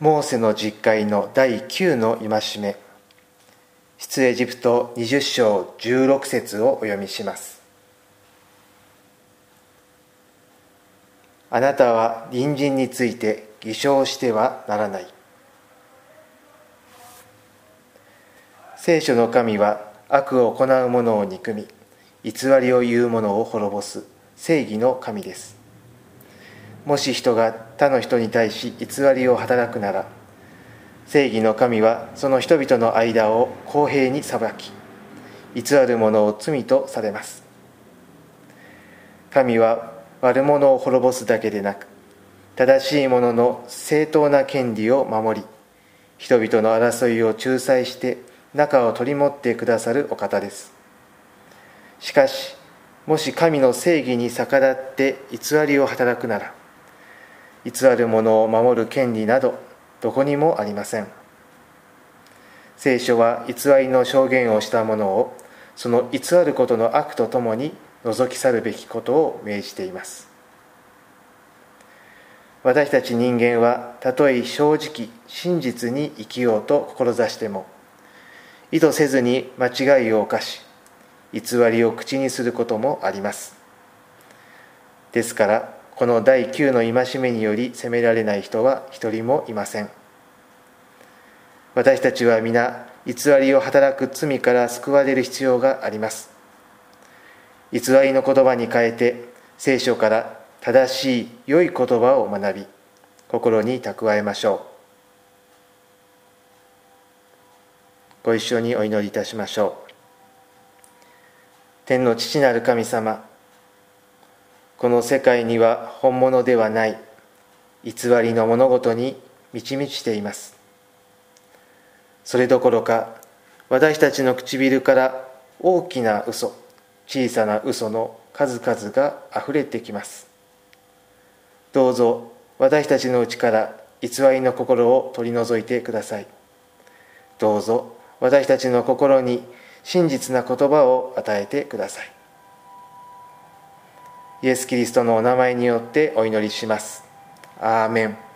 モーセの実会の第9の戒め。出エジプト20章16節をお読みします。あなたは隣人について偽証してはならない。聖書の神は悪を行う者を憎み偽りを言う者を滅ぼす正義の神です。もし人が他の人に対し偽りを働くなら正義の神はその人々の間を公平に裁き偽る者を罪とされます。神は悪者を滅ぼすだけでなく正しい者の正当な権利を守り人々の争いを仲裁して仲を取り持ってくださるお方です。しかしもし神の正義に逆らって偽りを働くなら偽る者を守る権利などどこにもありません。聖書は偽りの証言をした者をその偽ることの悪とともに除き去るべきことを命じています。私たち人間はたとえ正直真実に生きようと志しても意図せずに間違いを犯し偽りを口にすることもあります。ですからこの第9の戒めにより責められない人は一人もいません。私たちは皆偽りを働く罪から救われる必要があります。偽りの言葉に変えて聖書から正しい良い言葉を学び心に蓄えましょう。ご一緒にお祈りいたしましょう。天の父なる神様この世界には本物ではない偽りの物事に満ち満ちています。それどころか私たちの唇から大きな嘘小さな嘘の数々があふれてきます。どうぞ私たちのうちから偽りの心を取り除いてください。どうぞ私たちの心に真実な言葉を与えてください。イエス・キリストのお名前によってお祈りします。アーメン